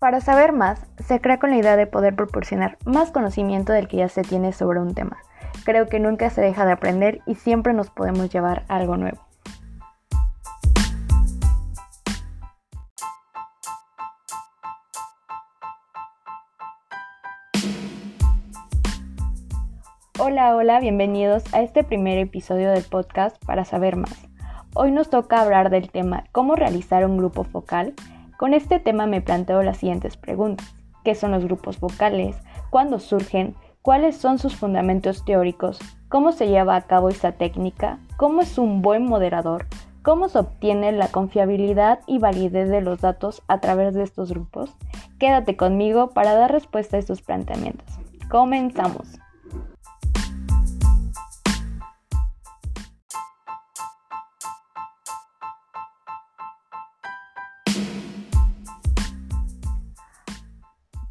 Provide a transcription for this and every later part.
Para saber más, se crea con la idea de poder proporcionar más conocimiento del que ya se tiene sobre un tema. Creo que nunca se deja de aprender y siempre nos podemos llevar algo nuevo. Hola, hola, bienvenidos a este primer episodio del podcast para saber más. Hoy nos toca hablar del tema cómo realizar un grupo focal con este tema me planteo las siguientes preguntas. ¿Qué son los grupos vocales? ¿Cuándo surgen? ¿Cuáles son sus fundamentos teóricos? ¿Cómo se lleva a cabo esta técnica? ¿Cómo es un buen moderador? ¿Cómo se obtiene la confiabilidad y validez de los datos a través de estos grupos? Quédate conmigo para dar respuesta a estos planteamientos. Comenzamos.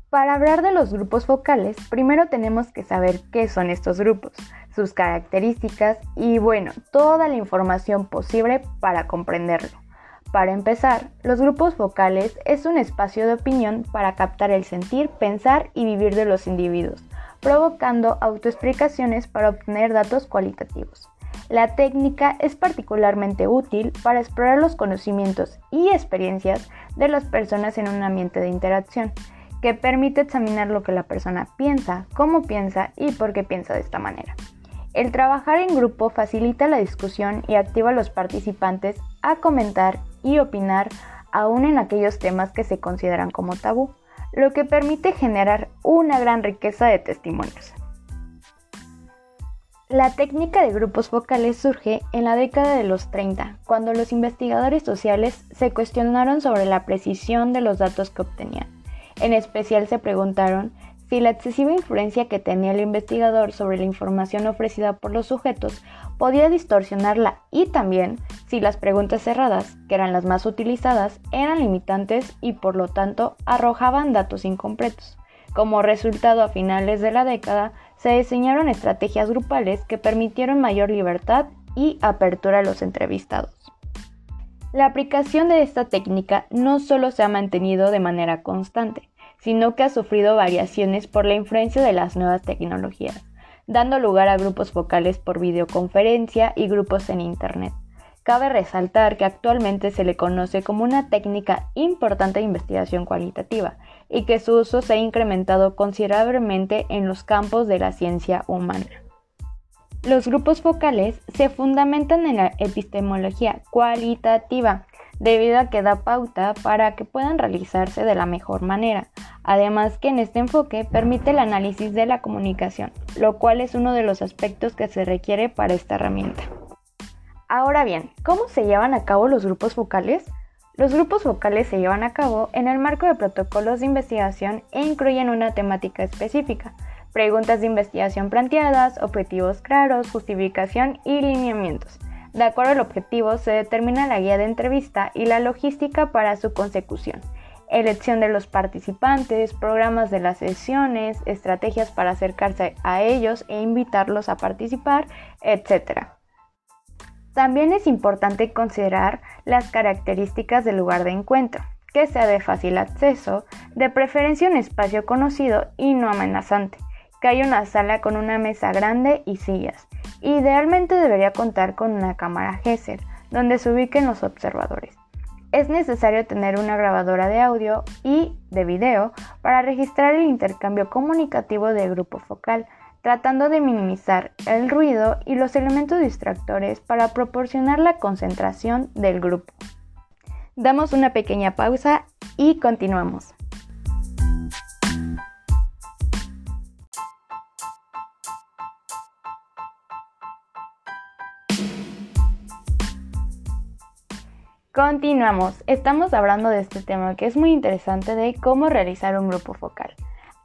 Para hablar de los grupos focales, primero tenemos que saber qué son estos grupos, sus características y bueno, toda la información posible para comprenderlo. Para empezar, los grupos focales es un espacio de opinión para captar el sentir, pensar y vivir de los individuos, provocando autoexplicaciones para obtener datos cualitativos. La técnica es particularmente útil para explorar los conocimientos y experiencias de las personas en un ambiente de interacción que permite examinar lo que la persona piensa, cómo piensa y por qué piensa de esta manera. El trabajar en grupo facilita la discusión y activa a los participantes a comentar y opinar aún en aquellos temas que se consideran como tabú, lo que permite generar una gran riqueza de testimonios. La técnica de grupos focales surge en la década de los 30, cuando los investigadores sociales se cuestionaron sobre la precisión de los datos que obtenían. En especial se preguntaron si la excesiva influencia que tenía el investigador sobre la información ofrecida por los sujetos podía distorsionarla y también si las preguntas cerradas, que eran las más utilizadas, eran limitantes y por lo tanto arrojaban datos incompletos. Como resultado, a finales de la década, se diseñaron estrategias grupales que permitieron mayor libertad y apertura a los entrevistados. La aplicación de esta técnica no solo se ha mantenido de manera constante, sino que ha sufrido variaciones por la influencia de las nuevas tecnologías, dando lugar a grupos focales por videoconferencia y grupos en Internet. Cabe resaltar que actualmente se le conoce como una técnica importante de investigación cualitativa y que su uso se ha incrementado considerablemente en los campos de la ciencia humana. Los grupos focales se fundamentan en la epistemología cualitativa, debido a que da pauta para que puedan realizarse de la mejor manera. Además que en este enfoque permite el análisis de la comunicación, lo cual es uno de los aspectos que se requiere para esta herramienta. Ahora bien, ¿cómo se llevan a cabo los grupos focales? Los grupos focales se llevan a cabo en el marco de protocolos de investigación e incluyen una temática específica, preguntas de investigación planteadas, objetivos claros, justificación y lineamientos. De acuerdo al objetivo se determina la guía de entrevista y la logística para su consecución, elección de los participantes, programas de las sesiones, estrategias para acercarse a ellos e invitarlos a participar, etc. También es importante considerar las características del lugar de encuentro, que sea de fácil acceso, de preferencia un espacio conocido y no amenazante, que haya una sala con una mesa grande y sillas. Idealmente debería contar con una cámara Gesser, donde se ubiquen los observadores. Es necesario tener una grabadora de audio y de video para registrar el intercambio comunicativo del grupo focal, tratando de minimizar el ruido y los elementos distractores para proporcionar la concentración del grupo. Damos una pequeña pausa y continuamos. Continuamos, estamos hablando de este tema que es muy interesante de cómo realizar un grupo focal.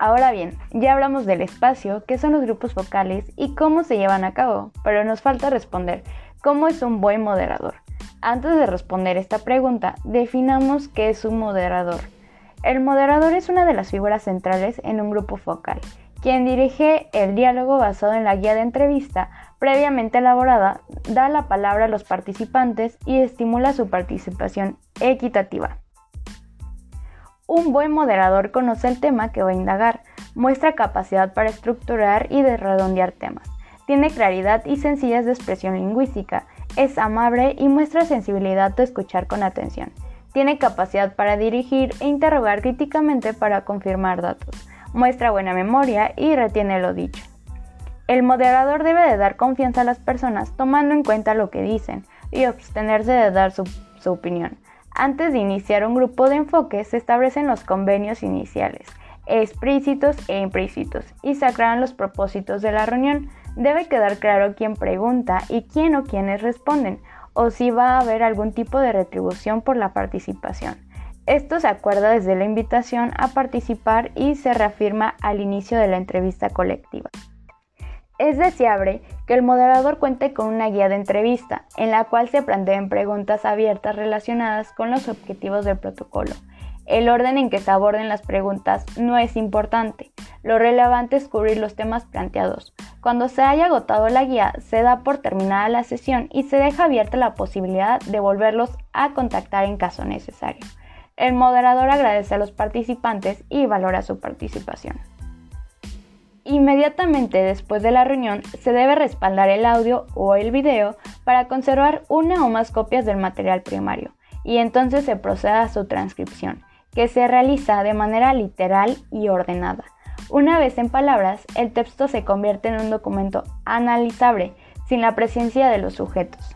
Ahora bien, ya hablamos del espacio, qué son los grupos focales y cómo se llevan a cabo, pero nos falta responder cómo es un buen moderador. Antes de responder esta pregunta, definamos qué es un moderador. El moderador es una de las figuras centrales en un grupo focal, quien dirige el diálogo basado en la guía de entrevista previamente elaborada, da la palabra a los participantes y estimula su participación equitativa. Un buen moderador conoce el tema que va a indagar, muestra capacidad para estructurar y de redondear temas, tiene claridad y sencillez de expresión lingüística, es amable y muestra sensibilidad de escuchar con atención. Tiene capacidad para dirigir e interrogar críticamente para confirmar datos. Muestra buena memoria y retiene lo dicho. El moderador debe de dar confianza a las personas tomando en cuenta lo que dicen y abstenerse de dar su, su opinión. Antes de iniciar un grupo de enfoque se establecen los convenios iniciales, explícitos e implícitos, y se aclaran los propósitos de la reunión. Debe quedar claro quién pregunta y quién o quiénes responden, o si va a haber algún tipo de retribución por la participación. Esto se acuerda desde la invitación a participar y se reafirma al inicio de la entrevista colectiva. Es deseable que el moderador cuente con una guía de entrevista, en la cual se planteen preguntas abiertas relacionadas con los objetivos del protocolo. El orden en que se aborden las preguntas no es importante. Lo relevante es cubrir los temas planteados. Cuando se haya agotado la guía, se da por terminada la sesión y se deja abierta la posibilidad de volverlos a contactar en caso necesario. El moderador agradece a los participantes y valora su participación. Inmediatamente después de la reunión se debe respaldar el audio o el video para conservar una o más copias del material primario y entonces se procede a su transcripción, que se realiza de manera literal y ordenada. Una vez en palabras, el texto se convierte en un documento analizable sin la presencia de los sujetos.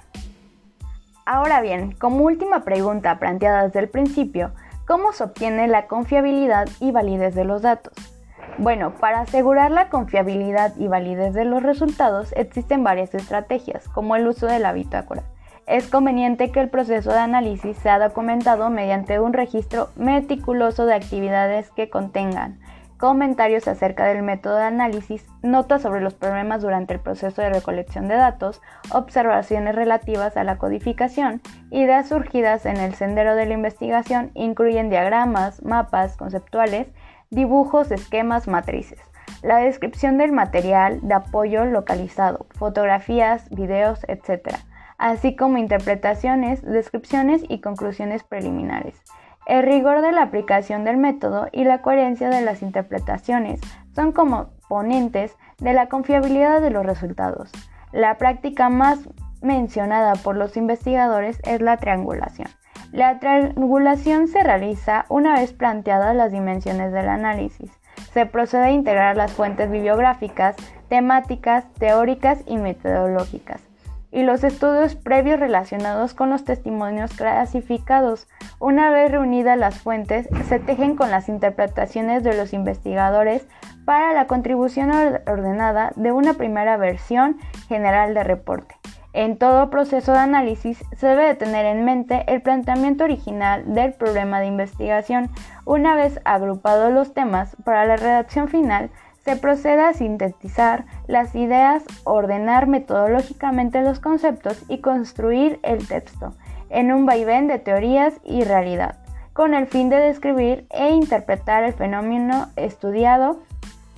Ahora bien, como última pregunta planteada desde el principio, ¿cómo se obtiene la confiabilidad y validez de los datos? Bueno, para asegurar la confiabilidad y validez de los resultados existen varias estrategias, como el uso de la bitácora. Es conveniente que el proceso de análisis sea documentado mediante un registro meticuloso de actividades que contengan comentarios acerca del método de análisis, notas sobre los problemas durante el proceso de recolección de datos, observaciones relativas a la codificación, ideas surgidas en el sendero de la investigación incluyen diagramas, mapas conceptuales, dibujos, esquemas, matrices. La descripción del material de apoyo localizado, fotografías, videos, etc. Así como interpretaciones, descripciones y conclusiones preliminares. El rigor de la aplicación del método y la coherencia de las interpretaciones son componentes de la confiabilidad de los resultados. La práctica más mencionada por los investigadores es la triangulación. La triangulación se realiza una vez planteadas las dimensiones del análisis. Se procede a integrar las fuentes bibliográficas, temáticas, teóricas y metodológicas y los estudios previos relacionados con los testimonios clasificados. Una vez reunidas las fuentes, se tejen con las interpretaciones de los investigadores para la contribución ordenada de una primera versión general de reporte. En todo proceso de análisis se debe tener en mente el planteamiento original del problema de investigación. Una vez agrupados los temas para la redacción final, se procede a sintetizar las ideas, ordenar metodológicamente los conceptos y construir el texto en un vaivén de teorías y realidad, con el fin de describir e interpretar el fenómeno estudiado,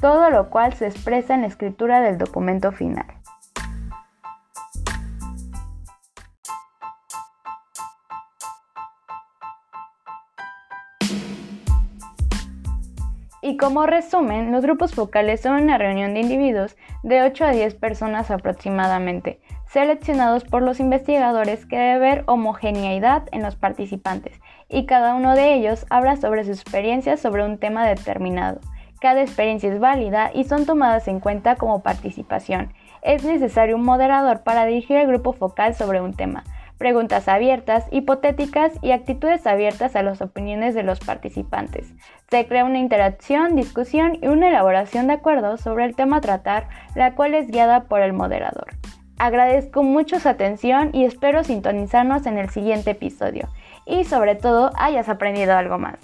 todo lo cual se expresa en la escritura del documento final. Y como resumen, los grupos focales son una reunión de individuos de 8 a 10 personas aproximadamente, seleccionados por los investigadores que debe homogeneidad en los participantes, y cada uno de ellos habla sobre sus experiencias sobre un tema determinado. Cada experiencia es válida y son tomadas en cuenta como participación. Es necesario un moderador para dirigir el grupo focal sobre un tema preguntas abiertas, hipotéticas y actitudes abiertas a las opiniones de los participantes. Se crea una interacción, discusión y una elaboración de acuerdos sobre el tema a tratar, la cual es guiada por el moderador. Agradezco mucho su atención y espero sintonizarnos en el siguiente episodio y sobre todo hayas aprendido algo más.